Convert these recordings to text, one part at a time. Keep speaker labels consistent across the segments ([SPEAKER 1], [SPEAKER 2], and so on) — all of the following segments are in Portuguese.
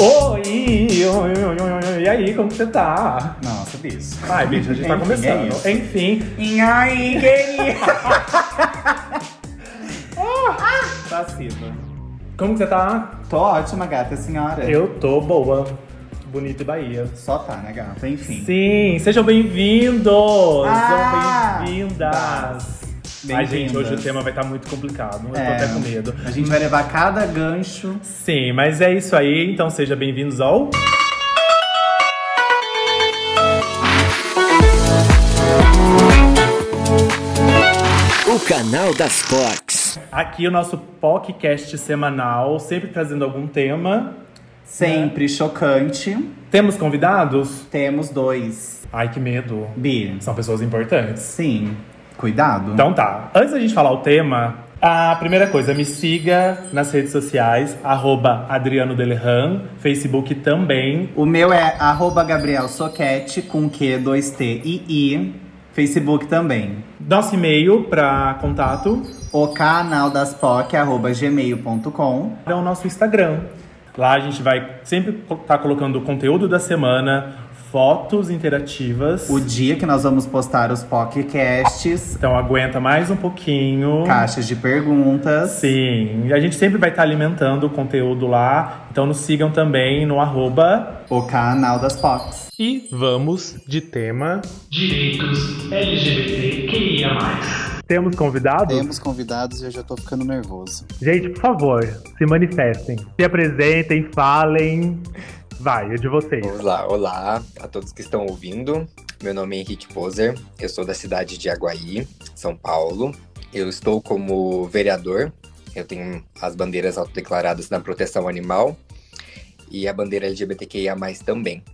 [SPEAKER 1] Oi, oi, oi, oi, oi, e aí, como você tá?
[SPEAKER 2] Nossa, bicho.
[SPEAKER 1] Ai, bicho, a gente tá
[SPEAKER 2] Enfim,
[SPEAKER 1] começando.
[SPEAKER 2] é isso.
[SPEAKER 1] Enfim,
[SPEAKER 2] E aí, querida? Passiva.
[SPEAKER 1] como que você tá?
[SPEAKER 2] Tô ótima, gata, senhora.
[SPEAKER 1] Eu tô boa. Bonita e Bahia.
[SPEAKER 2] Só tá, né, gata? Enfim.
[SPEAKER 1] Sim, sejam bem-vindos!
[SPEAKER 2] Ah,
[SPEAKER 1] Sejam bem-vindas! Ai, gente, hoje o tema vai estar muito complicado. Eu tô
[SPEAKER 2] É.
[SPEAKER 1] até com medo.
[SPEAKER 2] A gente vai levar cada gancho.
[SPEAKER 1] Sim, mas é isso aí. Então sejam bem-vindos ao.
[SPEAKER 3] O canal das Fox.
[SPEAKER 1] Aqui o nosso podcast semanal, sempre trazendo algum tema.
[SPEAKER 2] Sempre chocante.
[SPEAKER 1] Temos convidados?
[SPEAKER 2] Temos dois.
[SPEAKER 1] Ai, que medo.
[SPEAKER 2] Bi.
[SPEAKER 1] São pessoas importantes.
[SPEAKER 2] Sim. Cuidado.
[SPEAKER 1] Então tá. Antes da gente falar o tema, a primeira coisa, me siga nas redes sociais, arroba Adriano Delerran, Facebook também.
[SPEAKER 2] O meu é arroba Gabriel Soquete, com Q, 2T e I. Facebook também.
[SPEAKER 1] Nosso e-mail para contato
[SPEAKER 2] O canal das POC, arroba gmail.com.
[SPEAKER 1] é o nosso Instagram. Lá a gente vai sempre estar colocando o conteúdo da semana, fotos interativas.
[SPEAKER 2] O dia que nós vamos postar os podcasts,
[SPEAKER 1] Então aguenta mais um pouquinho.
[SPEAKER 2] caixas de perguntas.
[SPEAKER 1] Sim, a gente sempre vai estar alimentando o conteúdo lá. Então nos sigam também no arroba.
[SPEAKER 2] O canal das POCs.
[SPEAKER 1] E vamos de tema Direitos LGBTQIA+. Temos convidados?
[SPEAKER 4] Temos convidados e eu já tô ficando nervoso.
[SPEAKER 1] Gente, por favor, se manifestem. Se apresentem, falem. Vai, é de vocês.
[SPEAKER 5] Vamos lá, olá a todos que estão ouvindo. Meu nome é Henrique Poser, eu sou da cidade de Aguaí, São Paulo. Eu estou como vereador, eu tenho as bandeiras autodeclaradas na proteção animal e a bandeira LGBTQIA+, também.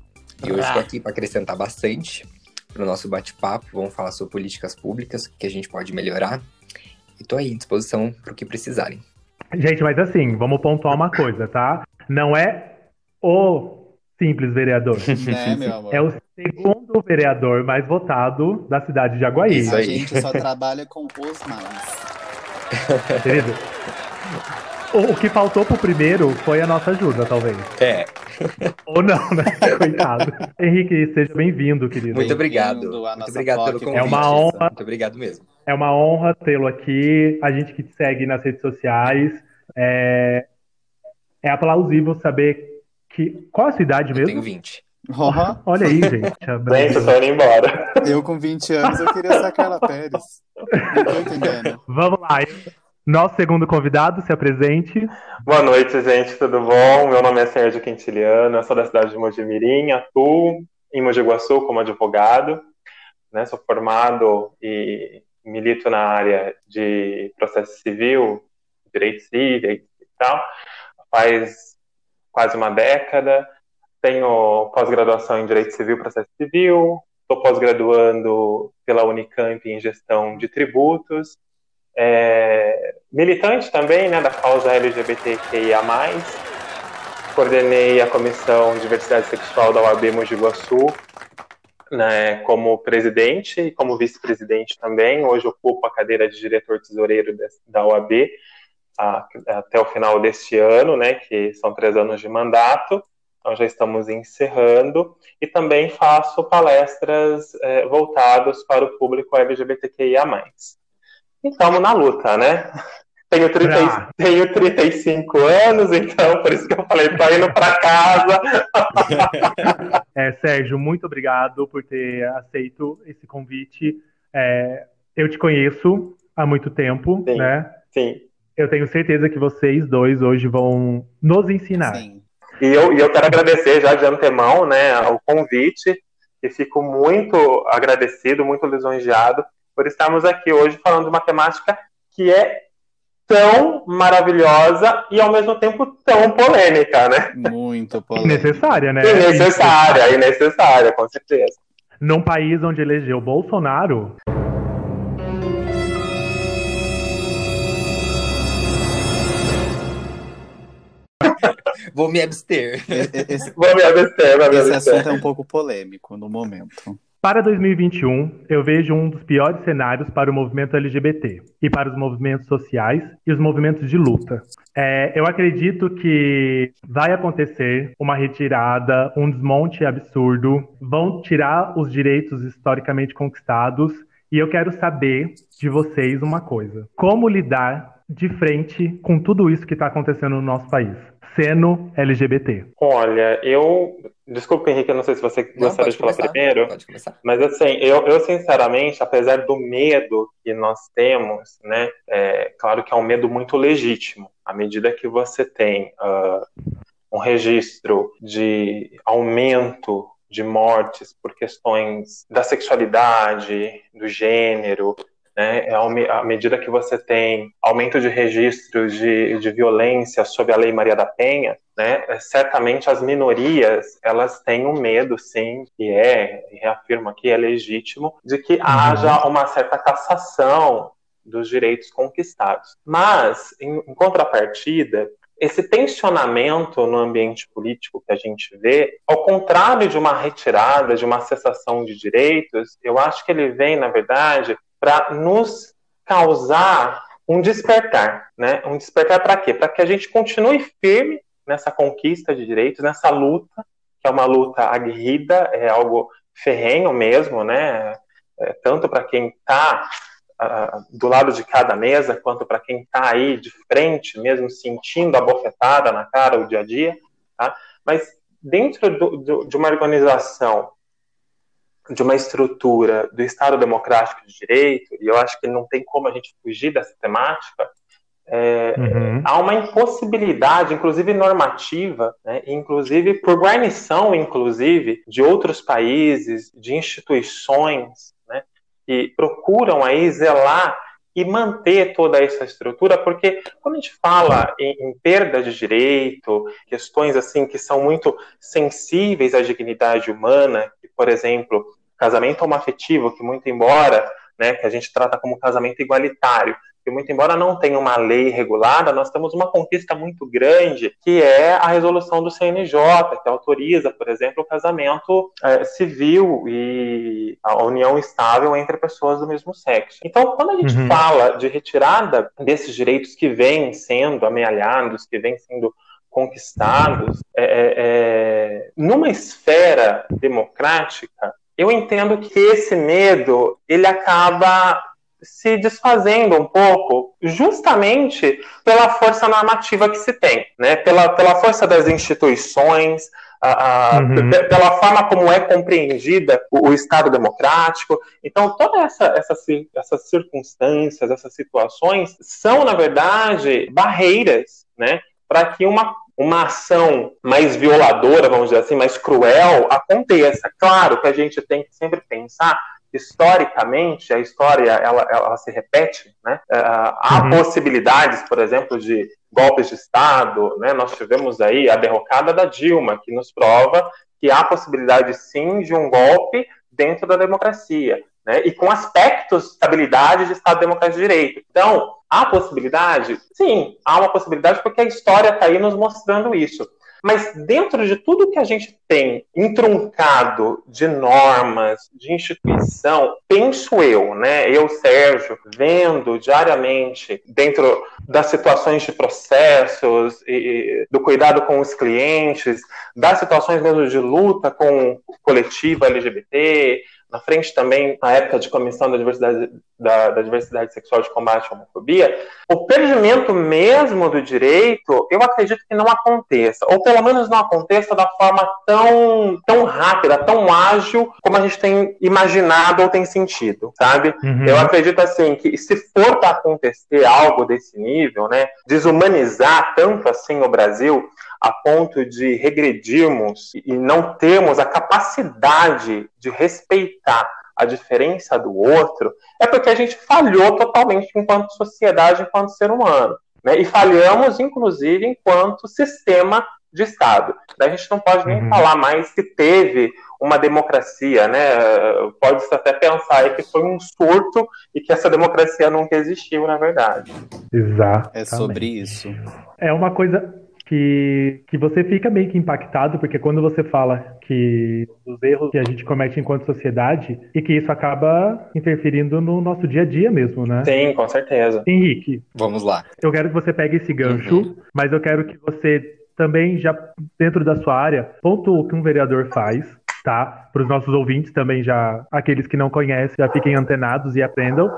[SPEAKER 5] E hoje estou aqui para acrescentar bastante para o nosso bate-papo. Vamos falar sobre políticas públicas, o que a gente pode melhorar. E tô aí, à disposição para o que precisarem.
[SPEAKER 1] Gente, mas assim, vamos pontuar uma coisa, tá? Não é o simples vereador.
[SPEAKER 4] Né, meu amor?
[SPEAKER 1] É o segundo vereador mais votado da cidade de Aguaí.
[SPEAKER 5] Isso
[SPEAKER 4] A
[SPEAKER 5] aí.
[SPEAKER 4] gente só trabalha com os mais.
[SPEAKER 1] Querido. O, o que faltou pro primeiro foi a nossa ajuda, talvez.
[SPEAKER 5] É,
[SPEAKER 1] Ou não, né? Coitado. Henrique, seja bem-vindo, querido.
[SPEAKER 5] muito obrigado. Muito
[SPEAKER 4] nossa
[SPEAKER 5] obrigado pelo convite.
[SPEAKER 1] É uma honra.
[SPEAKER 5] Muito obrigado mesmo.
[SPEAKER 1] É uma honra tê-lo aqui. A gente que te segue nas redes sociais. É, é aplausível saber que. Qual a sua idade
[SPEAKER 5] Eu tenho
[SPEAKER 1] mesmo?
[SPEAKER 5] 20.
[SPEAKER 4] Ó,
[SPEAKER 1] Olha aí, gente.
[SPEAKER 6] Gente, eu tô indo embora.
[SPEAKER 4] eu com 20 anos eu queria ser a Pérez. Não tô entendendo.
[SPEAKER 1] Vamos lá. Nosso segundo convidado, se apresente.
[SPEAKER 6] Boa noite, gente, tudo bom? Meu nome é Sérgio Quintiliano, sou da cidade de Mojimirim, atuo em Mogi Guaçu como advogado, né? Sou formado e milito na área de processo civil, direito civil e tal, faz quase uma década. Tenho pós-graduação em Direito Civil e Processo Civil, estou pós-graduando pela Unicamp em Gestão de Tributos, é, militante também né, da causa LGBTQIA+, coordenei a Comissão de Diversidade Sexual da OAB Mogi Guaçu, né, como presidente e como vice-presidente também. Hoje ocupo a cadeira de diretor-tesoureiro des- da OAB a- até o final deste ano, né, que são três anos de mandato. Então já estamos encerrando. E também faço palestras eh, voltadas para o público LGBTQIA+. E estamos na luta, né? Tenho, 30, e-
[SPEAKER 1] Pra-
[SPEAKER 6] tenho 35 anos, então por isso que eu falei, tô indo para casa.
[SPEAKER 1] É, Sérgio, muito obrigado por ter aceito esse convite. É, eu te conheço há muito tempo,
[SPEAKER 6] Sim.
[SPEAKER 1] né?
[SPEAKER 6] Sim.
[SPEAKER 1] Eu tenho certeza que vocês dois hoje vão nos ensinar.
[SPEAKER 4] Sim.
[SPEAKER 6] E eu, e eu quero agradecer já de antemão né, o convite e fico muito agradecido, muito lisonjeado por estarmos aqui hoje falando de uma temática que é tão maravilhosa e ao mesmo tempo tão polêmica, né?
[SPEAKER 4] Muito polêmico.
[SPEAKER 1] Necessária, né?
[SPEAKER 6] Necessária, e necessária, com certeza.
[SPEAKER 1] Num país onde elegeu Bolsonaro,
[SPEAKER 5] Vou me abster.
[SPEAKER 4] Esse,
[SPEAKER 6] Vou me abster, vou me
[SPEAKER 4] esse
[SPEAKER 6] abster.
[SPEAKER 4] assunto é um pouco polêmico no momento.
[SPEAKER 1] Para 2021, eu vejo um dos piores cenários para o movimento LGBT e para os movimentos sociais e os movimentos de luta. É, eu acredito que vai acontecer uma retirada, um desmonte absurdo, vão tirar os direitos historicamente conquistados e eu quero saber de vocês uma coisa: como lidar de frente com tudo isso que está acontecendo no nosso país? seno LGBT?
[SPEAKER 6] Olha, eu. Desculpa, Henrique, eu não sei se você não, gostaria de falar
[SPEAKER 5] começar,
[SPEAKER 6] primeiro.
[SPEAKER 5] Pode começar.
[SPEAKER 6] Mas assim, eu, eu sinceramente, apesar do medo que nós temos, né? É, claro que é um medo muito legítimo. À medida que você tem uh, um registro de aumento de mortes por questões da sexualidade, do gênero, né, é à medida que você tem aumento de registros de, de violência sob a Lei Maria da Penha, né, é, certamente as minorias elas têm um medo, sim, que é, reafirmo aqui, é legítimo, de que uhum. haja uma certa cassação dos direitos conquistados. Mas, em, em contrapartida, esse tensionamento no ambiente político que a gente vê, ao contrário de uma retirada, de uma cessação de direitos, eu acho que ele vem, na verdade, para nos causar um despertar, né? Um despertar para quê? Para que a gente continue firme nessa conquista de direitos, nessa luta, que é uma luta aguerrida, é algo ferrenho mesmo, né? É, tanto para quem está uh, ah, do lado de cada mesa, quanto para quem está aí de frente, mesmo sentindo a bofetada na cara o dia a dia, tá? Mas dentro do, do, de uma organização de uma estrutura do Estado Democrático de Direito, e eu acho que não tem como a gente fugir dessa temática, é, uhum. há uma impossibilidade, inclusive normativa, né, inclusive por guarnição, inclusive, de outros países, de instituições, né, que procuram aí zelar e manter toda essa estrutura, porque quando a gente fala em, em, perda de direito, questões assim que são muito sensíveis à dignidade humana, que, por exemplo, casamento homoafetivo, que muito embora, né, que a gente trata como casamento igualitário, que muito embora não tenha uma lei regulada, nós temos uma conquista muito grande, que é a resolução do CNJ, que autoriza, por exemplo, o casamento é, civil e a união estável entre pessoas do mesmo sexo. Então, quando a gente uhum. fala de retirada desses direitos que vêm sendo amealhados, que vêm sendo conquistados, é, é, é numa esfera democrática, eu entendo que esse medo ele acaba se desfazendo um pouco, justamente pela força normativa que se tem, né? pela, pela força das instituições, a, a, uhum. pela forma como é compreendida o, o Estado democrático. Então, todas essa, essa, essas circunstâncias, essas situações, são, na verdade, barreiras né? para que uma uma ação mais violadora, vamos dizer assim, mais cruel, aconteça. Claro que a gente tem que sempre pensar historicamente a história ela, ela se repete, né? É, há uhum. possibilidades, por exemplo, de golpes de Estado, né? Nós tivemos aí a derrocada da Dilma, que nos prova que há possibilidade sim de um golpe dentro da democracia, né? E com aspectos de estabilidade de Estado Democrático de Direito. Então, Há possibilidade? Sim, há uma possibilidade porque a história está aí nos mostrando isso. Mas dentro de tudo que a gente tem entroncado de normas, de instituição, penso eu, né, eu, Sérgio, vendo diariamente dentro das situações de processos, e, do cuidado com os clientes, das situações mesmo de luta com o coletivo LGBT, na frente também, na época de comissão da diversidade, da, da, diversidade sexual de combate à homofobia, o perdimento mesmo do direito, eu acredito que não aconteça, ou pelo menos não aconteça da forma tão, tão rápida, tão ágil como a gente tem imaginado ou tem sentido, sabe? Uhum. Eu acredito assim que se for para acontecer algo desse nível, né, desumanizar tanto assim o Brasil, a ponto de regredirmos e não termos a capacidade de respeitar a diferença do outro, é porque a gente falhou totalmente enquanto sociedade, enquanto ser humano. Né? E falhamos, inclusive, enquanto sistema de Estado. A gente não pode nem uhum. falar mais que teve uma democracia, né? Pode-se até pensar que foi um surto e que essa democracia nunca existiu, na verdade.
[SPEAKER 1] Exato.
[SPEAKER 2] É sobre isso.
[SPEAKER 1] É uma coisa que, que você fica meio que impactado, porque quando você fala que os erros que a gente comete enquanto sociedade e que isso acaba interferindo no nosso dia a dia mesmo, né?
[SPEAKER 6] Sim, com certeza.
[SPEAKER 1] Henrique,
[SPEAKER 5] Vamos lá.
[SPEAKER 1] eu quero que você pegue esse gancho,
[SPEAKER 5] Uhum.
[SPEAKER 1] mas eu quero que você também, já dentro da sua área, pontua o que um vereador faz, tá? Para os nossos ouvintes também, já aqueles que não conhecem, já fiquem antenados e aprendam.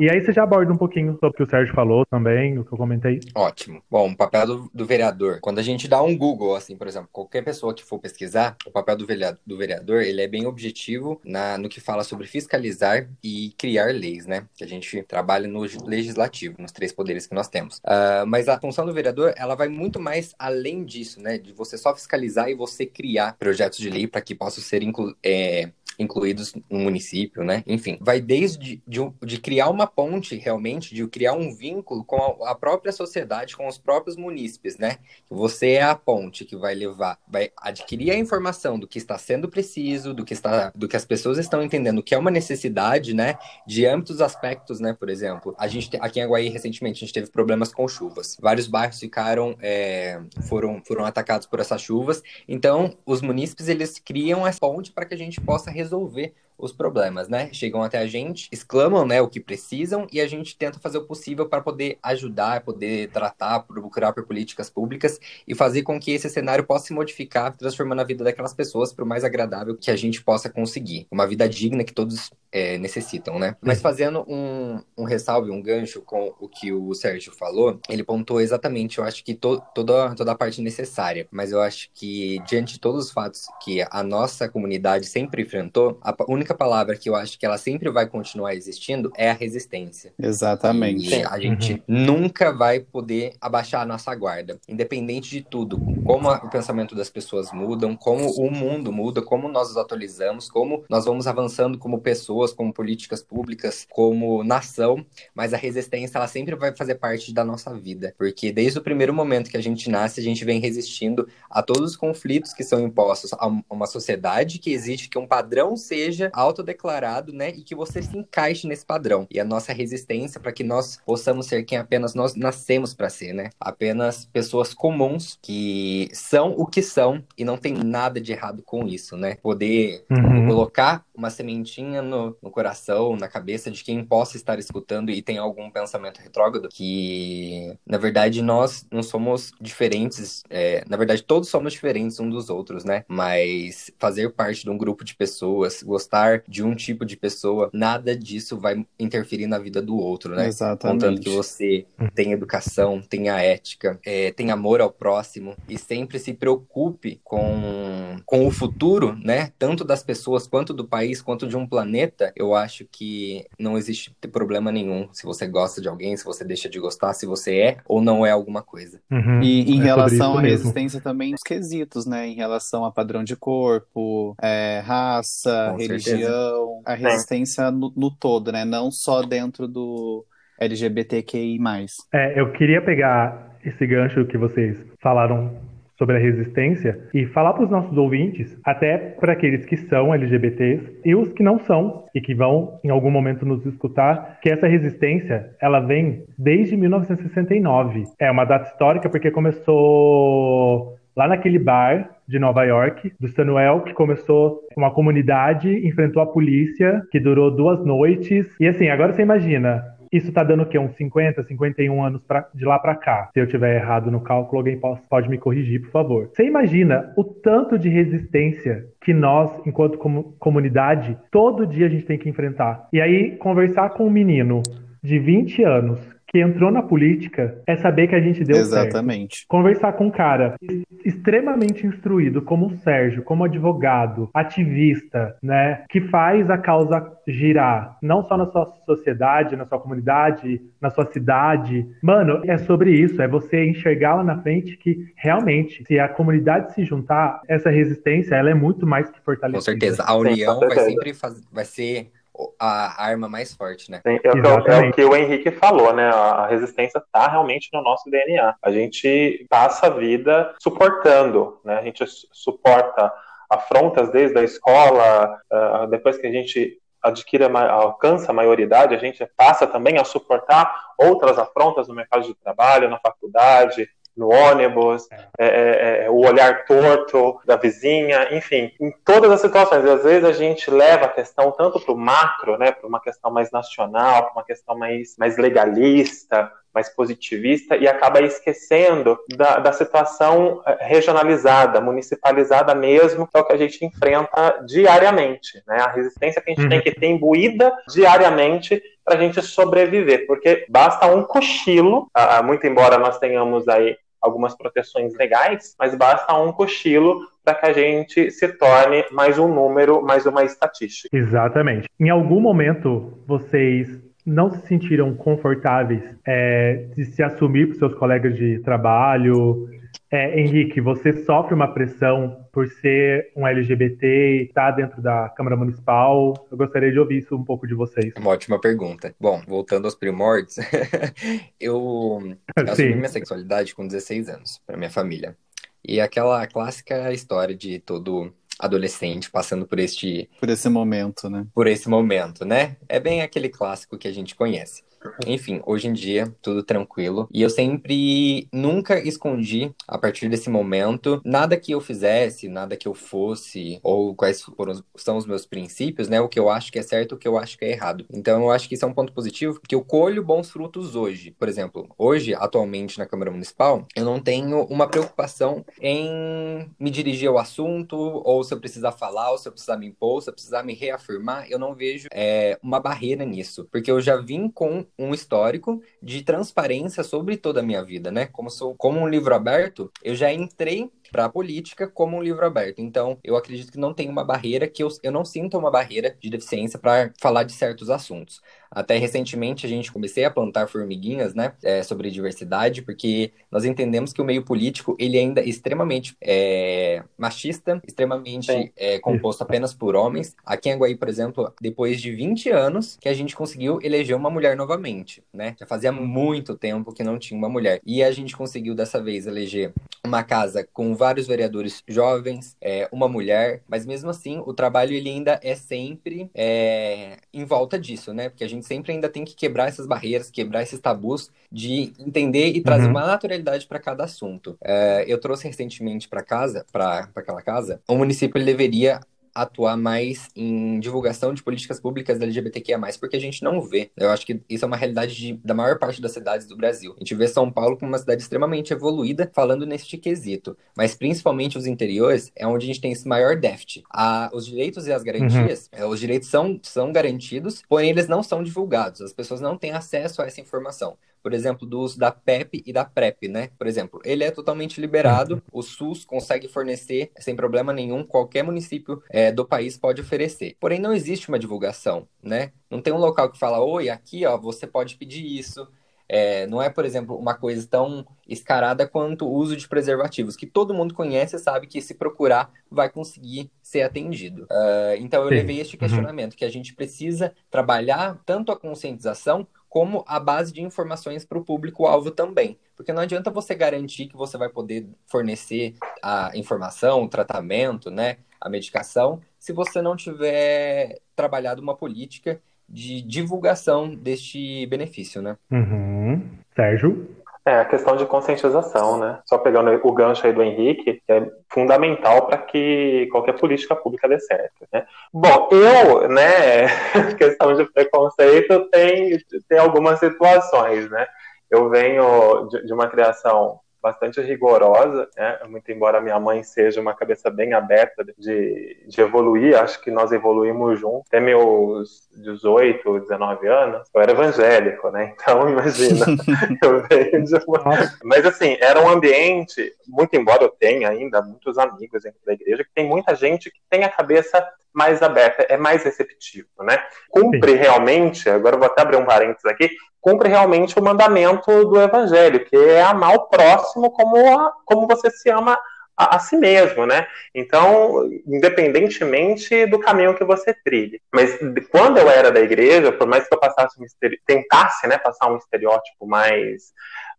[SPEAKER 1] E aí você já aborda um pouquinho sobre o que o Sérgio falou também, o que eu comentei.
[SPEAKER 5] Ótimo. Bom, o papel do, do vereador. Quando a gente dá um Google, assim, por exemplo, qualquer pessoa que for pesquisar, o papel do vereador, do vereador ele é bem objetivo na, no que fala sobre fiscalizar e criar leis, né? Que a gente trabalha no legislativo, nos três poderes que nós temos. Ah, mas a função do vereador, ela vai muito mais além disso, né? De você só fiscalizar e você criar projetos de lei para que possam ser inclu é, incluídos no município, né? Enfim, vai desde de, de criar uma ponte, realmente, de criar um vínculo com a, a própria sociedade, com os próprios munícipes, né? Você é a ponte que vai levar, vai adquirir a informação do que está sendo preciso, do que está, do que as pessoas estão entendendo, que é uma necessidade, né? De âmbitos aspectos, né? Por exemplo, a gente te- aqui em Aguaí recentemente a gente teve problemas com chuvas. Vários bairros ficaram, é, foram, foram atacados por essas chuvas. Então, os munícipes eles criam essa ponte para que a gente possa resolver resolver os problemas, né? Chegam até a gente, exclamam, né, o que precisam e a gente tenta fazer o possível para poder ajudar, poder tratar, procurar por políticas públicas e fazer com que esse cenário possa se modificar, transformando a vida daquelas pessoas para o mais agradável que a gente possa conseguir. Uma vida digna que todos é, necessitam, né? Mas fazendo um, um ressalve, um gancho com o que o Sérgio falou, ele pontuou exatamente, eu acho que to, toda, toda a parte necessária, mas eu acho que diante de todos os fatos que a nossa comunidade sempre enfrentou, a pa- única palavra que eu acho que ela sempre vai continuar existindo é a resistência.
[SPEAKER 4] Exatamente.
[SPEAKER 5] E a gente nunca vai poder abaixar a nossa guarda, independente de tudo. Como a- o pensamento das pessoas mudam, como o mundo muda, como nós nos atualizamos, como nós vamos avançando como pessoas, como políticas públicas, como nação, mas a resistência ela sempre vai fazer parte da nossa vida, porque desde o primeiro momento que a gente nasce, a gente vem resistindo a todos os conflitos que são impostos a uma sociedade que exige que um padrão seja autodeclarado, né, e que você se encaixe nesse padrão. E a nossa resistência para que nós possamos ser quem apenas nós nascemos para ser, né? Apenas pessoas comuns que são o que são e não tem nada de errado com isso, né? Poder
[SPEAKER 1] Uhum.
[SPEAKER 5] colocar uma sementinha no, no coração, na cabeça de quem possa estar escutando e tem algum pensamento retrógrado, que na verdade nós não somos diferentes, é, na verdade todos somos diferentes um dos outros, né? Mas fazer parte de um grupo de pessoas, gostar de um tipo de pessoa, nada disso vai interferir na vida do outro, né? Contanto que
[SPEAKER 4] Exatamente.
[SPEAKER 5] você tem educação, tenha ética, é, tenha amor ao próximo e sempre se preocupe com, com o futuro, né? Tanto das pessoas quanto do país, quanto de um planeta, eu acho que não existe problema nenhum se você gosta de alguém, se você deixa de gostar, se você é ou não é alguma coisa.
[SPEAKER 1] Uhum.
[SPEAKER 4] E em
[SPEAKER 1] É
[SPEAKER 4] relação à resistência também, os quesitos, né? Em relação a padrão de corpo, é, raça,
[SPEAKER 5] Com certeza.
[SPEAKER 4] Religião, a resistência no, no todo, né? Não só dentro do LGBTQI+.
[SPEAKER 1] É, eu queria pegar esse gancho que vocês falaram sobre a resistência e falar para os nossos ouvintes, até para aqueles que são LGBTs e os que não são e que vão em algum momento nos escutar, que essa resistência ela vem desde 1969. É uma data histórica porque começou lá naquele bar de Nova York, do Samuel, que começou uma comunidade, enfrentou a polícia, que durou duas noites. E assim, agora você imagina, isso tá dando o quê? Uns 50, 51 anos pra, de lá pra cá. Se eu tiver errado no cálculo, alguém pode, pode me corrigir, por favor. Você imagina o tanto de resistência que nós, enquanto comu- comunidade, todo dia a gente tem que enfrentar. E aí, conversar com um menino de 20 anos que entrou na política é saber que a gente deu certo.
[SPEAKER 4] Exatamente.
[SPEAKER 1] Conversar com um cara extremamente instruído, como o Sérgio, como advogado, ativista, né, que faz a causa girar, não só na sua sociedade, na sua comunidade, na sua cidade. Mano, é sobre isso, é você enxergar lá na frente que realmente, se a comunidade se juntar, essa resistência, ela é muito mais que fortalecida.
[SPEAKER 5] Com certeza. A
[SPEAKER 6] Sim,
[SPEAKER 5] união
[SPEAKER 6] com
[SPEAKER 5] vai sempre faz... vai ser a arma mais forte, né?
[SPEAKER 6] Sim, é, o que, é o- é o que o Henrique falou, né? A resistência está realmente no nosso DNA. A gente passa a vida suportando, né? A gente su- suporta afrontas desde a escola, ah, depois que a gente adquire, alcança a maioridade, a gente passa também a suportar outras afrontas no mercado de trabalho, na faculdade, no ônibus, é, é, é, o olhar torto da vizinha, enfim, em todas as situações. Às vezes a gente leva a questão tanto para o macro, né, para uma questão mais nacional, para uma questão mais, mais legalista, mais positivista e acaba esquecendo da, da situação regionalizada, municipalizada mesmo, que é o que a gente enfrenta diariamente, né? A resistência que a gente uhum. tem que ter imbuída diariamente para a gente sobreviver, porque basta um cochilo, muito embora nós tenhamos aí algumas proteções legais, mas basta um cochilo para que a gente se torne mais um número, mais uma estatística.
[SPEAKER 1] Exatamente. Em algum momento vocês não se sentiram confortáveis é, de se assumir para seus colegas de trabalho? É, Henrique, você sofre uma pressão por ser um LGBT e estar tá dentro da Câmara Municipal? Eu gostaria de ouvir isso um pouco de vocês.
[SPEAKER 5] Uma ótima pergunta. Bom, voltando aos primórdios, eu assumi minha sexualidade com 16 anos para minha família. E aquela clássica história de todo adolescente passando por este.
[SPEAKER 4] Por esse momento, né?
[SPEAKER 5] Por esse momento, né? É bem aquele clássico que a gente conhece. Enfim, hoje em dia, tudo tranquilo. E eu sempre nunca escondi, a partir desse momento, nada que eu fizesse, nada que eu fosse, ou quais foram, são os meus princípios, né? O que eu acho que é certo, o que eu acho que é errado. Então, eu acho que isso é um ponto positivo, porque eu colho bons frutos hoje. Por exemplo, hoje, atualmente, na Câmara Municipal, eu não tenho uma preocupação em me dirigir ao assunto, ou se eu precisar falar, ou se eu precisar me impor, se eu precisar me reafirmar, eu não vejo é, uma barreira nisso. Porque eu já vim com um histórico de transparência sobre toda a minha vida, né? Como sou como um livro aberto, eu já entrei para a política como um livro aberto. Então, eu acredito que não tem uma barreira, que eu, eu não sinto uma barreira de deficiência para falar de certos assuntos. Até recentemente a gente comecei a plantar formiguinhas, né, é, sobre diversidade, porque nós entendemos que o meio político ele ainda é extremamente é, machista, extremamente é, composto apenas por homens. Aqui em Aguaí, por exemplo, depois de 20 anos que a gente conseguiu eleger uma mulher novamente, né? Já fazia muito tempo que não tinha uma mulher. E a gente conseguiu dessa vez eleger uma casa com vários vereadores jovens, é, uma mulher, mas mesmo assim o trabalho ele ainda é sempre é, em volta disso, né? Porque a gente sempre ainda tem que quebrar essas barreiras, quebrar esses tabus de entender e trazer uhum. uma naturalidade para cada assunto. É, eu trouxe recentemente para casa, para aquela casa, o município deveria atuar mais em divulgação de políticas públicas da LGBTQIA+, porque a gente não vê. Eu acho que isso é uma realidade de, da maior parte das cidades do Brasil. A gente vê São Paulo como uma cidade extremamente evoluída, falando neste quesito. Mas principalmente os interiores é onde a gente tem esse maior déficit. A, os direitos e as garantias, uhum. os direitos são, são garantidos, porém eles não são divulgados. As pessoas não têm acesso a essa informação por exemplo, do uso da PEP e da PrEP, né? Por exemplo, ele é totalmente liberado, uhum. o SUS consegue fornecer sem problema nenhum, qualquer município é, do país pode oferecer. Porém, não existe uma divulgação, né? Não tem um local que fala, oi, aqui, ó, você pode pedir isso. É, não é, por exemplo, uma coisa tão escarada quanto o uso de preservativos, que todo mundo conhece e sabe que se procurar vai conseguir ser atendido. Uh, então eu Sim. levei este uhum. questionamento, uhum. que a gente precisa trabalhar tanto a conscientização como a base de informações para o público-alvo também. Porque não adianta você garantir que você vai poder fornecer a informação, o tratamento, né, a medicação, se você não tiver trabalhado uma política de divulgação deste benefício, né?
[SPEAKER 1] Uhum. Sérgio?
[SPEAKER 6] É, a questão de conscientização, né? Só pegando o gancho aí do Henrique, que é fundamental para que qualquer política pública dê certo, né? Bom, eu, né, questão de preconceito tem, tem algumas situações, né? Eu venho de, de uma criação bastante rigorosa, né? muito embora minha mãe seja uma cabeça bem aberta de, de evoluir, acho que nós evoluímos juntos. Até meus 18, 19 anos, eu era evangélico, né? Então, imagina, eu venho de uma... Mas, assim, era um ambiente, muito embora eu tenha ainda muitos amigos dentro da igreja, que tem muita gente que tem a cabeça mais aberta, é mais receptivo, né? Cumpre Sim. realmente, agora vou até abrir um parênteses aqui, cumpre realmente o mandamento do evangelho, que é amar o próximo como, a, como você se ama a, a, si mesmo, né? Então, independentemente do caminho que você trilhe. Mas quando eu era da igreja, por mais que eu passasse um tentasse, né, passar um estereótipo mais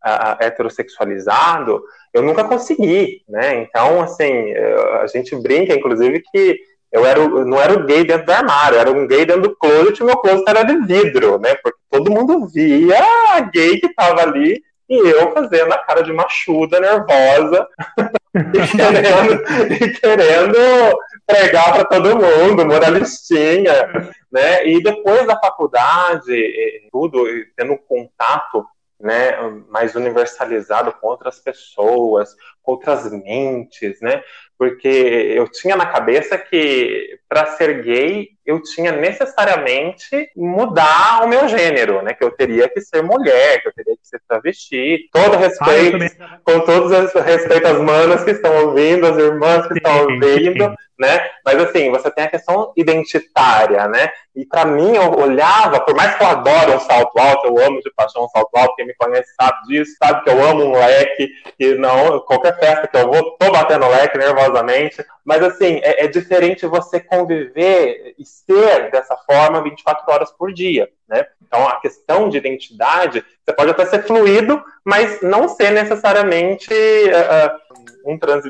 [SPEAKER 6] uh, heterossexualizado, eu nunca consegui, né? Então, assim, a gente brinca, inclusive, que eu era, não era o gay dentro do armário, era um gay dentro do closet e meu closet era de vidro, né? Porque todo mundo via a gay que tava ali e eu fazendo a cara de machuda, nervosa, e, querendo, e querendo pregar para todo mundo, moralistinha, né? E depois da faculdade, tudo, tendo contato né, mais universalizado com outras pessoas, outras mentes, né? Porque eu tinha na cabeça que para ser gay eu tinha necessariamente mudar o meu gênero, né? Que eu teria que ser mulher, que eu teria que ser travesti. Todo respeito, ah, com todos os respeito às manas que estão ouvindo, as irmãs que sim, estão ouvindo, sim. né? Mas assim, você tem a questão identitária, né? E para mim eu olhava, por mais que eu adore um salto alto, eu amo de paixão um salto alto, quem me conhece sabe disso, sabe que eu amo um leque, que não, qualquer festa que eu vou, tô batendo leque nervosamente. Mas assim, é, é diferente você conviver e ser dessa forma 24 horas por dia, né? Então, a questão de identidade, você pode até ser fluido, mas não ser necessariamente uh, um trans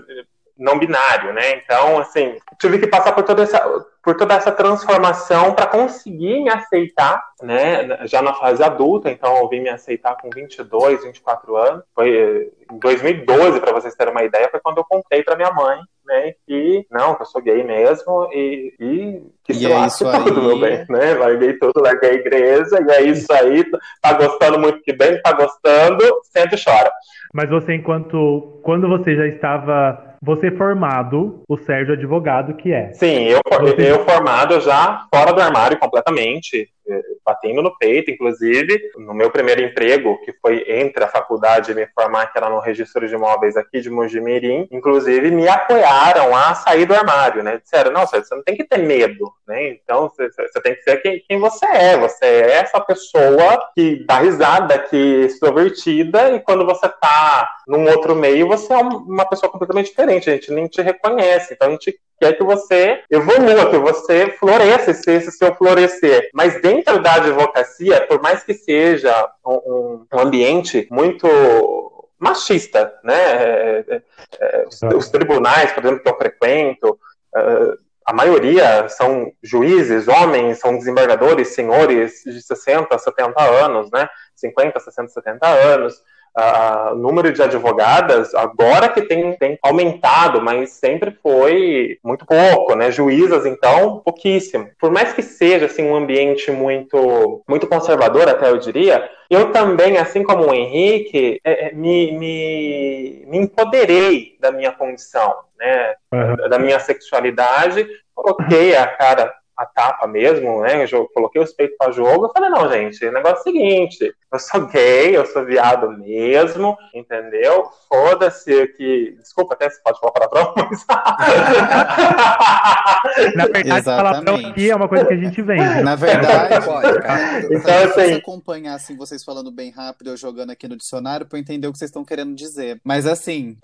[SPEAKER 6] não binário, né? Então, assim, tive que passar por toda essa, por toda essa transformação para conseguir me aceitar, né? Já na fase adulta, então eu vim me aceitar com 22, 24 anos. Foi em 2012, para vocês terem uma ideia, foi quando eu contei para minha mãe né, que não, que eu sou gay mesmo e, e que se é isso tudo, aí... meu bem, né? Larguei tudo, larguei a igreja, e é isso aí, tá gostando muito que bem, tá gostando, sente e chora.
[SPEAKER 1] Mas você, enquanto. Quando você já estava você formado, o Sérgio advogado que é.
[SPEAKER 6] Sim, eu, você... eu formado já fora do armário completamente, batendo no peito, inclusive, no meu primeiro emprego, que foi entre a faculdade e me formar, que era no registro de imóveis aqui de Mojimirim, inclusive me apoiaram a sair do armário, né? Disseram, não, você não tem que ter medo, né? Então, você, você tem que ser quem, quem, você é, você é essa pessoa que dá risada, que é extrovertida, e quando você tá num outro meio, você é uma pessoa completamente diferente, a gente nem te reconhece, então a gente quer que você evolua, que você floresça, esse seu florescer. Mas dentro da advocacia, por mais que seja um, um ambiente muito machista, né? É, é, é, os, os, tribunais, por exemplo, que eu frequento, uh, a maioria são juízes, homens, são desembargadores, senhores de 60, 70 anos, né? 50, 60, 70 anos o número de advogadas, agora que tem, tem aumentado, mas sempre foi muito pouco, né? Juízas, então, pouquíssimo. Por mais que seja assim, um ambiente muito, muito conservador, até eu diria, eu também, assim como o Henrique, é, é me, me, me empoderei da minha condição, né? Uhum. Da minha sexualidade, coloquei a cara a tapa mesmo, né? Eu coloquei os peitos para jogo. Eu falei, não, gente, o negócio é o seguinte: eu sou gay, eu sou viado mesmo, entendeu? Foda-se que. Desculpa, até se pode falar palavrão, mas.
[SPEAKER 1] Na verdade, palavrão aqui é uma coisa que a gente vende.
[SPEAKER 4] Na verdade, pode, cara. Então, assim. acompanhar assim, vocês falando bem rápido, eu jogando aqui no dicionário, para entender o que vocês estão querendo dizer. Mas assim.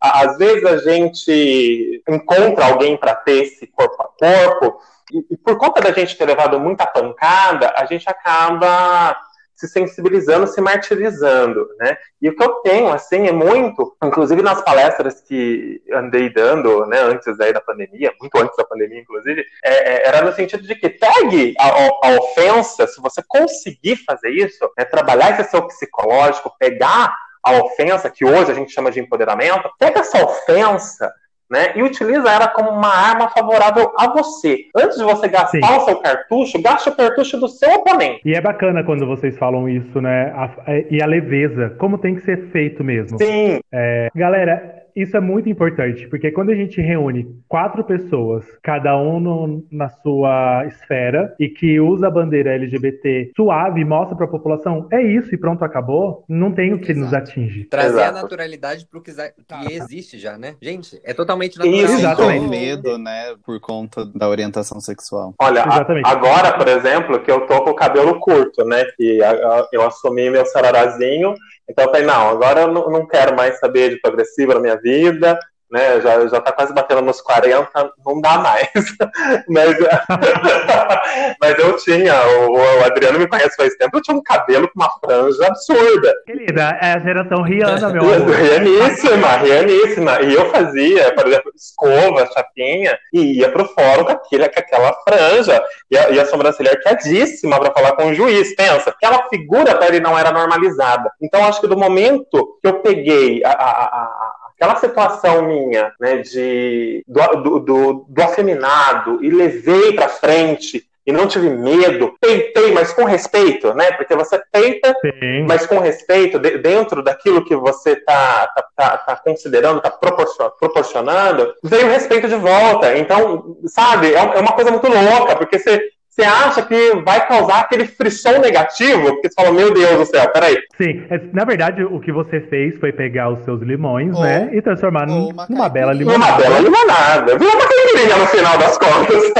[SPEAKER 6] Às vezes a gente encontra alguém para ter esse corpo a corpo, e, e, por conta da gente ter levado muita pancada, a gente acaba se sensibilizando, se martirizando, né? E o que eu tenho, assim, é muito, inclusive nas palestras que andei dando, né, antes aí da pandemia, muito antes da pandemia, inclusive, é, é, era no sentido de que pegue a, a, ofensa, se você conseguir fazer isso, né, trabalhar esse seu psicológico, pegar a ofensa, que hoje a gente chama de empoderamento, pega essa ofensa né, e utiliza ela como uma arma favorável a você. Antes de você gastar Sim. o seu cartucho, gaste o cartucho do seu oponente.
[SPEAKER 1] E é bacana quando vocês falam isso, né? A, a, e a leveza, como tem que ser feito mesmo.
[SPEAKER 6] Sim.
[SPEAKER 1] É, galera, isso é muito importante, porque quando a gente reúne quatro pessoas, cada um no, na sua esfera, e que usa a bandeira LGBT suave, mostra para a população, é isso e pronto, acabou, não tem o que Exato. nos atinge.
[SPEAKER 5] Trazer Exato. a naturalidade para o que, que existe já, né? Gente, é totalmente natural. Isso,
[SPEAKER 4] exatamente. medo, né, por conta da orientação sexual.
[SPEAKER 6] Olha, a, agora, por exemplo, que eu tô com o cabelo curto, né, que a, a, eu assumi meu sararazinho, então eu falei, não, agora eu não, não quero mais saber de progressiva na minha vida, né? Já, já tá quase batendo nos 40, não dá mais. mas, mas eu tinha, o, o, Adriano me conhece faz tempo, eu tinha um cabelo com uma franja absurda.
[SPEAKER 1] Querida, é a geração Rihanna, meu amor.
[SPEAKER 6] Rianíssima, Rianíssima. E eu fazia, por exemplo, escova, chapinha, e ia pro fórum com, aquele, com aquela franja. E a, e a sobrancelha arqueadíssima para falar com o juiz. Pensa, aquela figura para ele não era normalizada. Então, acho que do momento que eu peguei a, a, a aquela situação minha, né, de, do, do, do afeminado e levei para frente e não tive medo, peitei, mas com respeito, né? Porque você peita, Sim. mas com respeito, de, dentro daquilo que você tá, tá, tá, tá considerando, tá proporcionando, veio respeito de volta. Então, sabe, é, é uma coisa muito louca, porque você você acha que vai causar aquele frição negativo? Porque você fala, meu Deus do céu, peraí.
[SPEAKER 1] Sim, é, na verdade, o que você fez foi pegar os seus limões, ou, né? E transformar numa, numa bela limonada.
[SPEAKER 6] Numa bela limonada. Viu uma caipirinha no final das contas.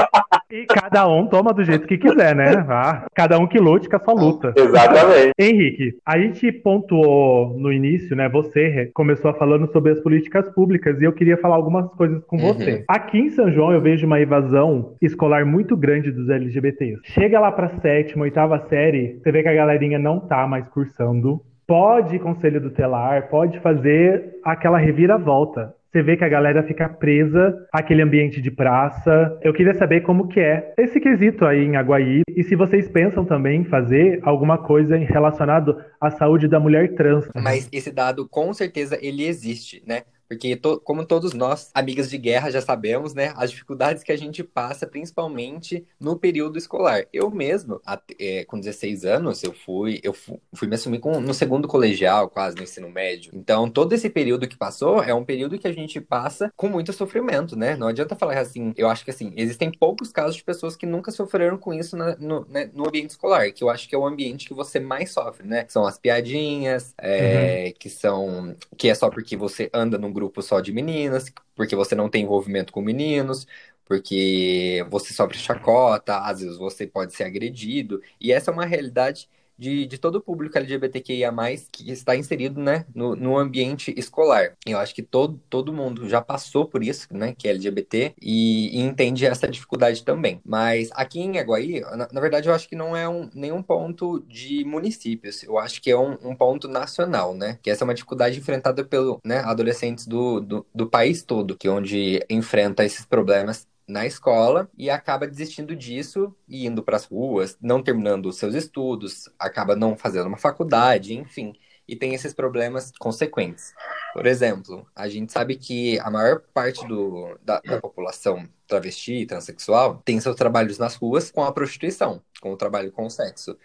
[SPEAKER 1] E cada um toma do jeito que quiser, né? Ah, cada um que lute com a sua luta.
[SPEAKER 6] Exatamente.
[SPEAKER 1] Henrique, a gente pontuou no início, né? Você começou falando sobre as políticas públicas e eu queria falar algumas coisas com uhum. você. Aqui em São João eu vejo uma evasão escolar muito grande dos LGBTs. Chega lá pra sétima, oitava série, você vê que a galerinha não tá mais cursando pode conselho tutelar, pode fazer aquela reviravolta. Você vê que a galera fica presa àquele ambiente de praça. Eu queria saber como que é esse quesito aí em Aguaí e se vocês pensam também em fazer alguma coisa relacionado à saúde da mulher trans.
[SPEAKER 5] Mas esse dado com certeza ele existe, né? Porque, to, como todos nós, amigas de guerra, já sabemos, né? As dificuldades que a gente passa, principalmente no período escolar. Eu mesmo, é, com 16 anos, eu fui, eu fui, fui me assumir com, no segundo colegial, quase no ensino médio. Então, todo esse período que passou é um período que a gente passa com muito sofrimento, né? Não adianta falar assim, eu acho que assim, existem poucos casos de pessoas que nunca sofreram com isso na, no, né, no ambiente escolar, que eu acho que é o ambiente que você mais sofre, né? São as piadinhas, é, uhum. que são. que é só porque você anda num grupo só de meninas, porque você não tem envolvimento com meninos, porque você sofre chacota, às vezes você pode ser agredido, e essa é uma realidade de, de todo o público LGBTQIA+, que está inserido, né, no, no ambiente escolar. Eu acho que todo, todo mundo já passou por isso, né, que é LGBT, e, e entende essa dificuldade também. Mas aqui em Aguaí, na, na verdade, eu acho que não é um, nenhum ponto de municípios, eu acho que é um, um ponto nacional, né, que essa é uma dificuldade enfrentada pelo, né, adolescentes do, do, do país todo, que é onde enfrenta esses problemas na escola e acaba desistindo disso e indo para as ruas, não terminando os seus estudos, acaba não fazendo uma faculdade, enfim, e tem esses problemas consequentes. Por exemplo, a gente sabe que a maior parte do, da, da população travesti e transexual tem seus trabalhos nas ruas com a prostituição, com o trabalho com o sexo.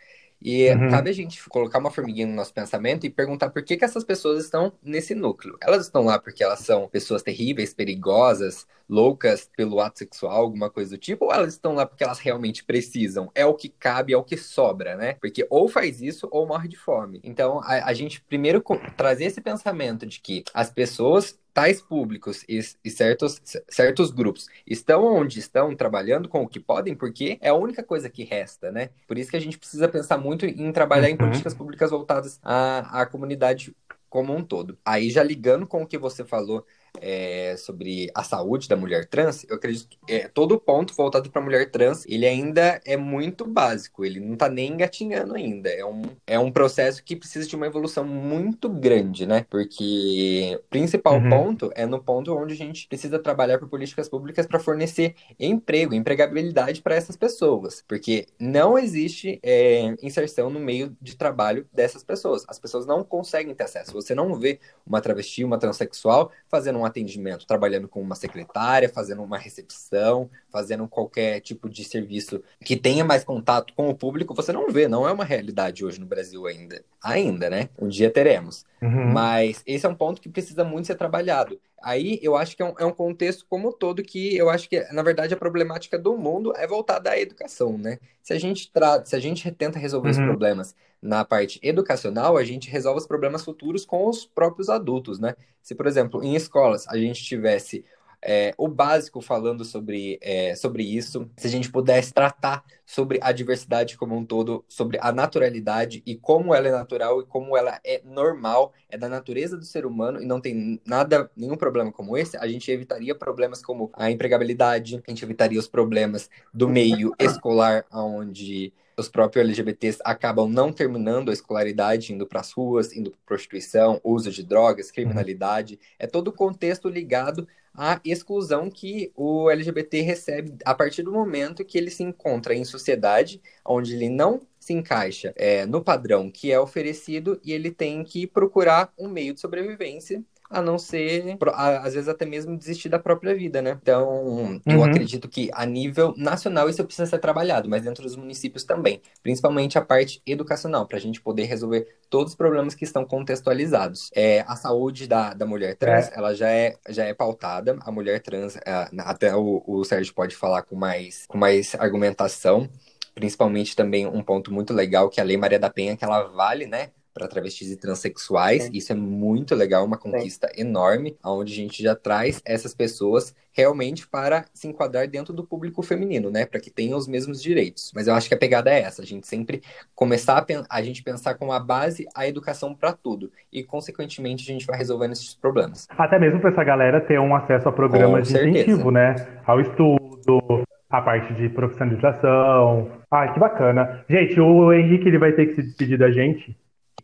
[SPEAKER 5] E uhum. cabe a gente colocar uma formiguinha no nosso pensamento e perguntar por que, que essas pessoas estão nesse núcleo. Elas estão lá porque elas são pessoas terríveis, perigosas, loucas pelo ato sexual, alguma coisa do tipo, ou elas estão lá porque elas realmente precisam? É o que cabe, é o que sobra, né? Porque ou faz isso ou morre de fome. Então, a, a gente primeiro trazer esse pensamento de que as pessoas tais públicos e, e, certos, certos grupos estão onde estão, trabalhando com o que podem, porque é a única coisa que resta, né? Por isso que a gente precisa pensar muito em trabalhar uhum. em políticas públicas voltadas à, à comunidade como um todo. Aí já ligando com o que você falou é, sobre a saúde da mulher trans, eu acredito que é, todo ponto voltado para a mulher trans, ele ainda é muito básico, ele não está nem engatinhando ainda. É um, é um processo que precisa de uma evolução muito grande, né? Porque o principal uhum. ponto é no ponto onde a gente precisa trabalhar por políticas públicas para fornecer emprego, empregabilidade para essas pessoas. Porque não existe é, inserção no meio de trabalho dessas pessoas. As pessoas não conseguem ter acesso. Você não vê uma travesti, uma transexual fazendo um atendimento, trabalhando com uma secretária, fazendo uma recepção, fazendo qualquer tipo de serviço que tenha mais contato com o público, você não vê, não é uma realidade hoje no Brasil ainda. Ainda, né? Um dia teremos. Uhum. Mas esse é um ponto que precisa muito ser trabalhado. Aí eu acho que é um, é um contexto como todo que eu acho que, na verdade, a problemática do mundo é voltada à educação, né? Se a gente trata, se a gente tenta resolver uhum. os problemas na parte educacional, a gente resolve os problemas futuros com os próprios adultos, né? Se, por exemplo, em escolas a gente tivesse é, o básico falando sobre, é, sobre isso, se a gente pudesse tratar sobre a diversidade como um todo, sobre a naturalidade e como ela é natural e como ela é normal, é da natureza do ser humano e não tem nada, nenhum problema como esse, a gente evitaria problemas como a empregabilidade, a gente evitaria os problemas do meio escolar, onde os próprios LGBTs acabam não terminando a escolaridade, indo para as ruas, indo para prostituição, uso de drogas, criminalidade. É todo o contexto ligado à exclusão que o LGBT recebe a partir do momento que ele se encontra em sociedade, onde ele não se encaixa é, no padrão que é oferecido e ele tem que procurar um meio de sobrevivência a não ser, às vezes até mesmo desistir da própria vida, né? Então, uhum. eu acredito que a nível nacional isso precisa ser trabalhado, mas dentro dos municípios também, principalmente a parte educacional, para a gente poder resolver todos os problemas que estão contextualizados. É, a saúde da, da mulher trans, é. ela já é, já é pautada, a mulher trans, é, até o, o Sérgio pode falar com mais, com mais argumentação, principalmente também um ponto muito legal que a Lei Maria da Penha, que ela vale, né, para travestis e transexuais. Sim. Isso é muito legal, uma conquista Sim. enorme, onde a gente já traz essas pessoas realmente para se enquadrar dentro do público feminino, né? Para que tenham os mesmos direitos. Mas eu acho que a pegada é essa, a gente sempre começar a, a gente pensar como a base a educação para tudo. E, consequentemente, a gente vai resolvendo esses problemas.
[SPEAKER 1] Até mesmo para essa galera ter um acesso a programas de incentivo, né? Ao estudo, a parte de profissionalização. Ah, que bacana. Gente, o Henrique ele vai ter que se despedir da gente.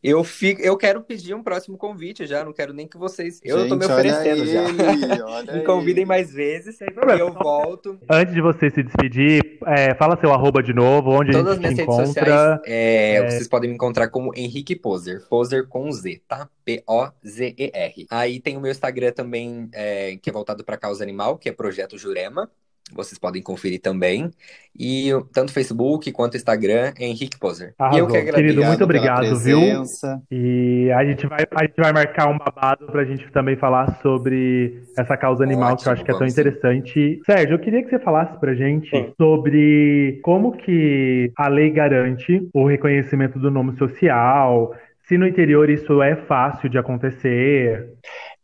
[SPEAKER 5] Eu, fico, eu quero pedir um próximo convite já, não quero nem que vocês. Eu Gente, tô me oferecendo já. me convidem mais vezes e eu volto.
[SPEAKER 1] Antes de você se despedir, é, fala seu arroba de novo, onde Todas a gente te encontra. Sociais,
[SPEAKER 5] é, é... Vocês podem me encontrar como Henrique Poser. Poser com Z, tá? P-O-Z-E-R. Aí tem o meu Instagram também, é, que é voltado para causa animal, que é Projeto Jurema vocês podem conferir também. E tanto Facebook quanto Instagram é Henrique Poser.
[SPEAKER 1] Arrasou. E eu que agradeço. Querido, muito obrigado, viu? E a gente, vai, a gente vai marcar um babado pra gente também falar sobre essa causa animal, Ótimo, que eu acho que é tão interessante. Sim. Sérgio, eu queria que você falasse pra gente sim. sobre como que a lei garante o reconhecimento do nome social, se no interior isso é fácil de acontecer.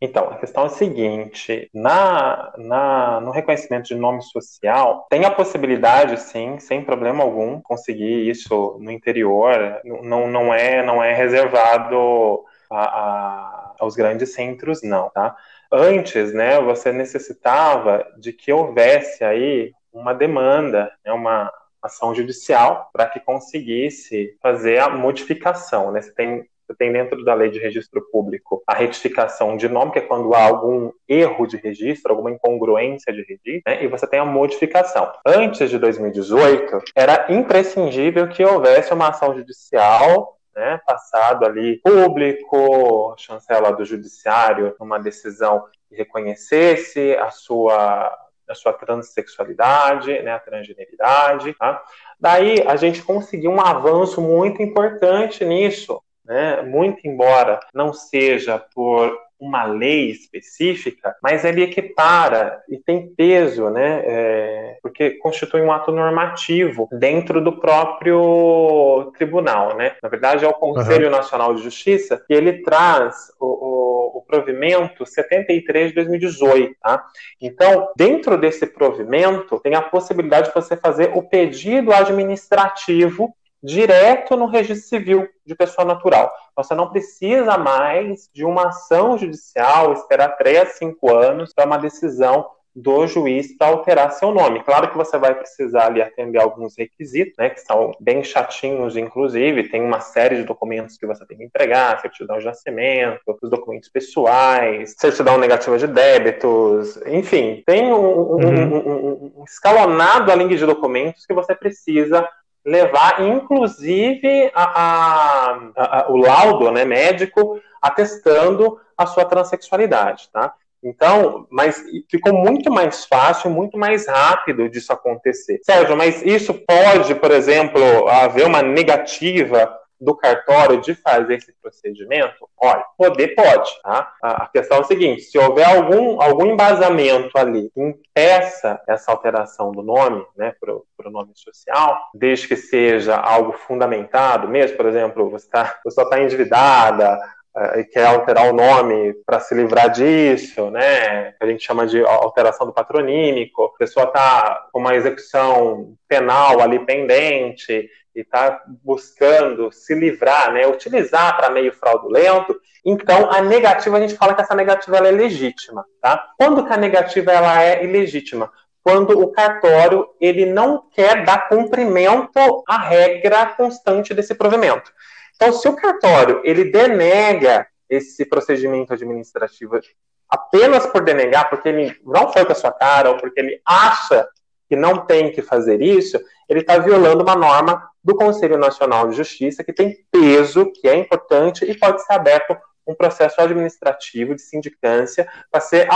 [SPEAKER 6] Então, a questão é a seguinte: na, na, no reconhecimento de nome social, tem a possibilidade, sim, sem problema algum, conseguir isso no interior. Não, não, é, não é reservado a, a, aos grandes centros, não, tá? Antes, né, você necessitava de que houvesse aí uma demanda, né, uma ação judicial para que conseguisse fazer a modificação, né? Você tem você tem dentro da lei de registro público a retificação de nome, que é quando há algum erro de registro, alguma incongruência de registro, né? e você tem a modificação. Antes de 2018, era imprescindível que houvesse uma ação judicial né, passado ali público, chancela do judiciário, numa decisão que reconhecesse a sua a sua transexualidade, né, a transgeneridade. Tá? Daí a gente conseguiu um avanço muito importante nisso, né? muito embora não seja por uma lei específica, mas ele equipara e tem peso, né? É, porque constitui um ato normativo dentro do próprio tribunal, né? Na verdade, é o Conselho uhum. Nacional de Justiça e ele traz o, o, o, provimento 73 de 2018, tá? Então, dentro desse provimento, tem a possibilidade de você fazer o pedido administrativo direto no registro civil de pessoa natural. Você não precisa mais de uma ação judicial, esperar 3 a 5 anos para uma decisão do juiz para alterar seu nome. Claro que você vai precisar ali atender alguns requisitos, né, que são bem chatinhos, inclusive, tem uma série de documentos que você tem que entregar, certidão de nascimento, os documentos pessoais, certidão negativa de débitos, enfim, tem um, uhum. um, um, um escalonado além de documentos que você precisa levar, inclusive, a, a, a, o laudo né, médico atestando a sua transexualidade, tá? Então, mas ficou muito mais fácil, muito mais rápido disso acontecer. Sérgio, mas isso pode, por exemplo, haver uma negativa do cartório de fazer esse procedimento? Olha, poder pode, tá? A questão é a seguinte, se houver algum, algum embasamento ali que impeça essa alteração do nome, né, para o nome social, desde que seja algo fundamentado mesmo, por exemplo, você, tá, você só está endividada, e quer alterar o nome para se livrar disso, né? A gente chama de alteração do patronímico. A pessoa está com uma execução penal ali pendente e está buscando se livrar, né? Utilizar para meio fraudulento. Então, a negativa, a gente fala que essa negativa ela é legítima, tá? Quando que a negativa ela é ilegítima? Quando o cartório ele não quer dar cumprimento à regra constante desse provimento. Então, se o cartório ele denega esse procedimento administrativo apenas por denegar, porque ele não foi com a sua cara, ou porque ele acha que não tem que fazer isso, ele está violando uma norma do Conselho Nacional de Justiça que tem peso, que é importante e pode ser aberto um processo administrativo de sindicância para ser,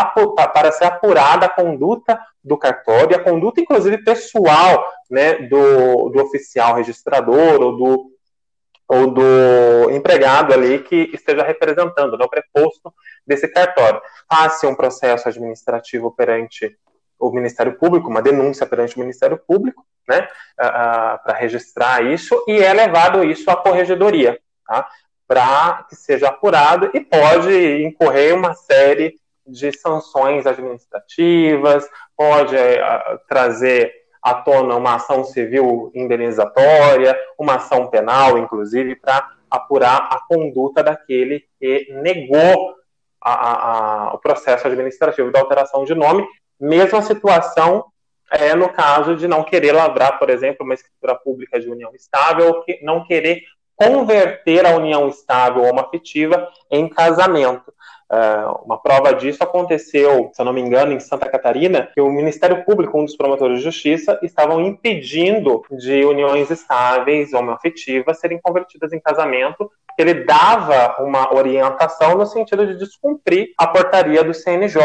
[SPEAKER 6] para ser apurada a conduta do cartório, a conduta, inclusive, pessoal né, do, do oficial registrador ou do ou do empregado ali que esteja representando, né, o preposto desse cartório. Faça um processo administrativo perante o Ministério Público, uma denúncia perante o Ministério Público, né, para registrar isso, e é levado isso à corregedoria, tá, para que seja apurado e pode incorrer uma série de sanções administrativas, pode uh, trazer à tona uma ação civil indenizatória, uma ação penal, inclusive, para apurar a conduta daquele que negou a, a, a, o processo administrativo da alteração de nome, mesma situação é no caso de não querer lavrar, por exemplo, uma escritura pública de união estável, ou que não querer converter a união estável ou afetiva em casamento. Uh, uma prova disso aconteceu, se eu não me engano, em Santa Catarina, que o Ministério Público, um dos promotores de justiça, estavam impedindo de uniões estáveis, homoafetivas, serem convertidas em casamento. Ele dava uma orientação no sentido de descumprir a portaria do CNJ,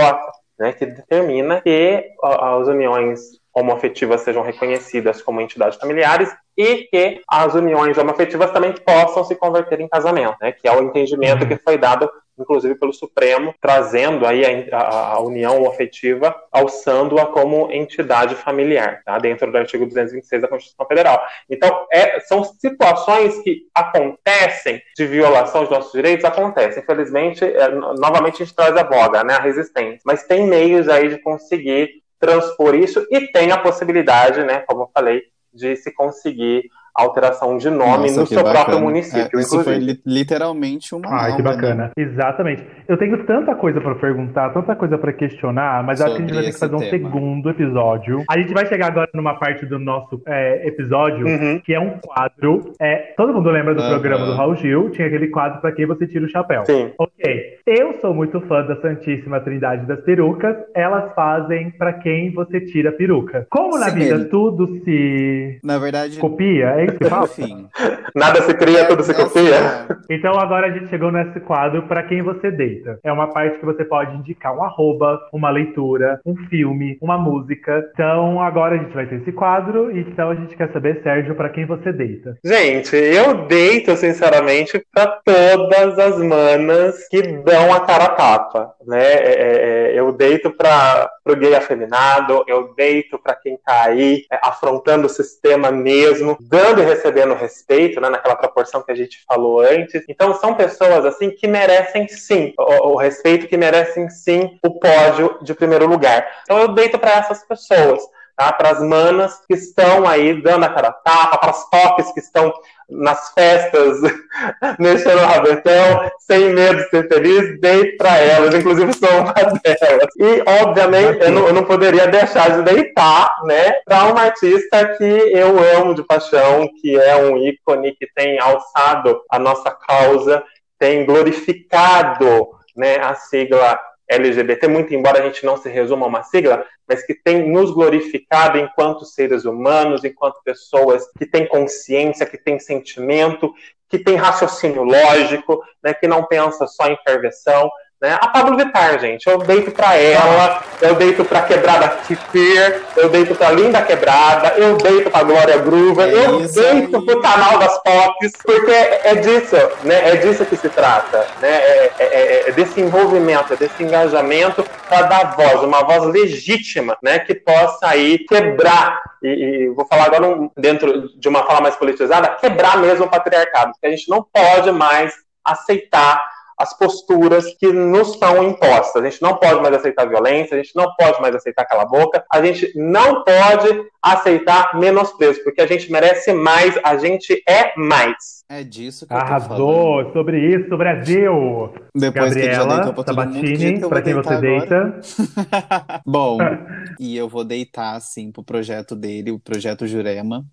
[SPEAKER 6] né, que determina que as uniões homoafetivas sejam reconhecidas como entidades familiares e que as uniões homoafetivas também possam se converter em casamento, né, que é o entendimento que foi dado inclusive pelo Supremo, trazendo aí a, a, união afetiva, alçando-a como entidade familiar, tá? dentro do artigo 226 da Constituição Federal. Então, é, são situações que acontecem de violação de nossos direitos, acontecem. Infelizmente, é, novamente a gente traz a voga, né, a resistência. Mas tem meios aí de conseguir transpor isso e tem a possibilidade, né, como eu falei, de se conseguir alteração de nome Nossa, no seu bacana. próprio município.
[SPEAKER 4] É, isso foi li literalmente uma.
[SPEAKER 1] Ai, que né? bacana. Né? Exatamente. Eu tenho tanta coisa para perguntar, tanta coisa para questionar, mas Sobre acho que a gente vai ter que fazer um tema. segundo episódio. A gente vai chegar agora numa parte do nosso é, episódio, uhum. que é um quadro. É, todo mundo lembra do uhum. programa do Raul Gil? Tinha aquele quadro para quem você tira o chapéu.
[SPEAKER 6] Sim.
[SPEAKER 1] Ok. Eu sou muito fã da Santíssima Trindade das Perucas. Elas fazem para quem você tira a peruca. Como na Sim, vida tudo se.
[SPEAKER 4] Na verdade.
[SPEAKER 1] Copia, é isso que fala?
[SPEAKER 6] Enfim. Nada se cria, tudo se copia.
[SPEAKER 1] Então agora a gente chegou nesse quadro para quem você deita. É uma parte que você pode indicar um arroba, uma leitura, um filme, uma música. Então agora a gente vai ter esse quadro. Então a gente quer saber, Sérgio, para quem você deita.
[SPEAKER 6] Gente, eu deito, sinceramente, para todas as manas que dão a cara a tapa. Né? É, é, é eu deito para o gay afeminado, eu deito para quem tá aí é, afrontando o sistema mesmo, dando dando e recebendo respeito, né, naquela proporção que a gente falou antes. Então, são pessoas assim que merecem sim o, o respeito, que merecem sim o pódio de primeiro lugar. Então, eu deito para essas pessoas. Tá? Para as manas que estão aí dando a cara tapa, para as toques que estão nas festas, mexendo no rabetão, sem medo de ser feliz, dei para elas, inclusive sou uma delas. E, obviamente, eu não, eu não poderia deixar de deitar, né, para uma artista que eu amo de paixão, que é um ícone que tem alçado a nossa causa, tem glorificado, né, a sigla LGBT, muito embora a gente não se resuma a uma sigla, mas que tem nos glorificado enquanto seres humanos, enquanto pessoas que têm consciência, que têm sentimento, que têm raciocínio lógico, né, que não pensa só em perversão, né? A Pablo Vittar, gente, eu deito pra ela, eu deito pra Quebrada Kifir, eu deito pra Linda Quebrada, eu deito pra Glória Groover, é eu deito aí. pro canal das Pops, porque é disso, né? É disso que se trata, né? É, é, é, é desse envolvimento, é desse engajamento para dar voz, uma voz legítima, né? Que possa aí quebrar, e, e vou falar agora um, dentro de uma fala mais politizada, quebrar mesmo o patriarcado, porque a gente não pode mais aceitar as posturas que nos são impostas. A gente não pode mais aceitar violência, a gente não pode mais aceitar cala boca, a gente não pode aceitar menosprezo, porque a gente merece mais, a gente é mais.
[SPEAKER 4] É disso que
[SPEAKER 1] Arrasou,
[SPEAKER 4] eu tô
[SPEAKER 1] sobre isso, Brasil!
[SPEAKER 4] Depois
[SPEAKER 1] Gabriela que Sabatini, para quem você deita.
[SPEAKER 4] Bom, e eu vou deitar, assim, pro projeto dele, o Projeto Jurema.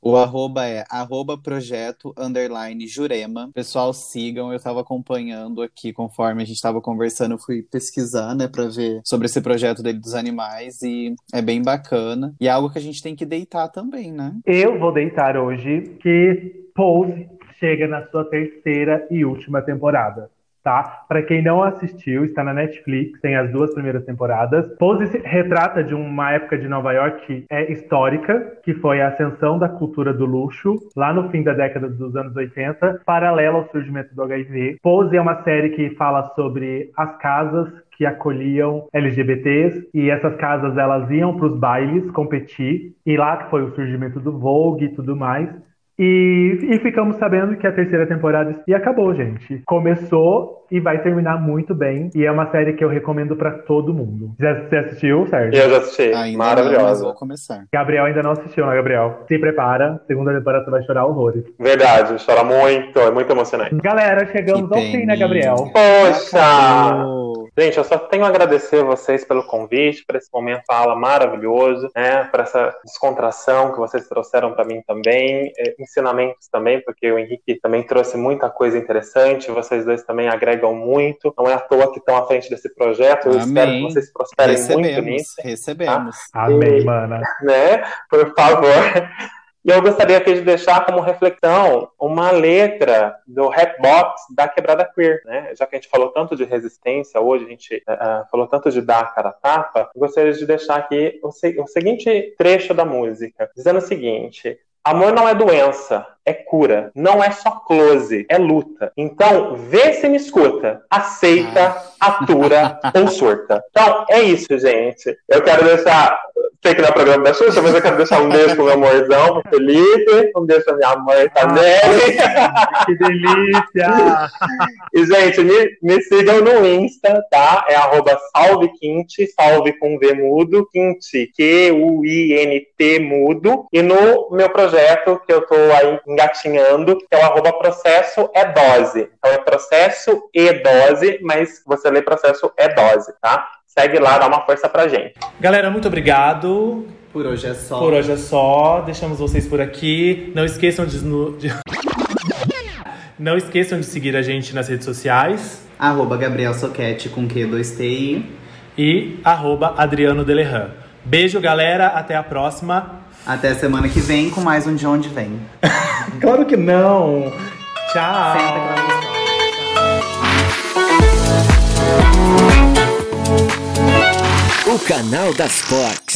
[SPEAKER 4] O arroba é arroba projeto underline Jurema. Pessoal, sigam. Eu estava acompanhando aqui conforme a gente estava conversando. Eu fui pesquisar, né, para ver sobre esse projeto dele dos animais e é bem bacana. E é algo que a gente tem que deitar também, né?
[SPEAKER 1] Eu vou deitar hoje que Pose chega na sua terceira e última temporada tá? Para quem não assistiu, está na Netflix, tem as duas primeiras temporadas. Pose retrata de uma época de Nova York que é histórica, que foi a ascensão da cultura do luxo, lá no fim da década dos anos 80, paralela ao surgimento do HIV. Pose é uma série que fala sobre as casas que acolhiam LGBTs e essas casas elas iam para os bailes competir e lá que foi o surgimento do Vogue e tudo mais e, e, ficamos sabendo que a terceira temporada e acabou, gente. Começou e vai terminar muito bem. E é uma série que eu recomendo para todo mundo. Já você assistiu, Sérgio?
[SPEAKER 6] Eu já assisti.
[SPEAKER 4] Ainda
[SPEAKER 6] Maravilhosa.
[SPEAKER 4] Não, vou começar.
[SPEAKER 1] Gabriel ainda não assistiu, né, Gabriel? Se prepara. Segunda temporada você vai chorar horrores.
[SPEAKER 6] Verdade, chora muito. É muito emocionante.
[SPEAKER 1] Galera, chegamos ao fim, né, Gabriel?
[SPEAKER 6] Poxa! Acabou. Gente, eu só tenho a agradecer vocês pelo convite, por esse momento aula maravilhoso, né? Por essa descontração que vocês trouxeram para mim também, é, ensinamentos também, porque o Henrique também trouxe muita coisa interessante, vocês dois também agregam muito. Não é à toa que estão à frente desse projeto. Eu
[SPEAKER 4] Amém.
[SPEAKER 6] espero que vocês prosperem
[SPEAKER 4] recebemos,
[SPEAKER 6] muito nisso.
[SPEAKER 4] Recebemos.
[SPEAKER 6] Tá?
[SPEAKER 1] Amém,
[SPEAKER 6] E,
[SPEAKER 1] mana.
[SPEAKER 6] Né? Por favor. E eu gostaria aqui de deixar como reflexão uma letra do Rapbox da Quebrada Queer, né? Já que a gente falou tanto de resistência hoje, a gente uh, falou tanto de dar a cara a tapa, gostaria de deixar aqui o, se o seguinte trecho da música, dizendo o seguinte: Amor não é doença, é cura. Não é só close, é luta. Então, vê se me escuta. Aceita, atura ou surta. Então, é isso, gente. Eu quero deixar. Sei que não é programa da Xuxa, mas eu quero deixar um beijo pro meu amorzão, pro Felipe. Um beijo pra minha mãe também.
[SPEAKER 1] Que delícia!
[SPEAKER 6] E, gente, me, me sigam no Insta, tá? É arroba salvequinte, salve com V mudo, quinte, Q-U-I-N-T mudo. E no meu projeto, que eu tô aí engatinhando, que é o arroba processo é dose. Então é processo e dose, mas você lê processo é dose, tá? Segue lá, dá uma força pra gente.
[SPEAKER 7] Galera, muito obrigado.
[SPEAKER 2] Por hoje é só.
[SPEAKER 7] Por hoje é só. Deixamos vocês por aqui. Não esqueçam de. de... Não esqueçam de seguir a gente nas redes sociais.
[SPEAKER 2] Arroba Gabriel Soquete com Q2TI.
[SPEAKER 7] E arroba Adriano Delerran. Beijo, galera. Até a próxima.
[SPEAKER 2] Até semana que vem com mais um De Onde Vem.
[SPEAKER 7] claro que não. Tchau.
[SPEAKER 2] Senta que vai
[SPEAKER 3] O canal das Fox.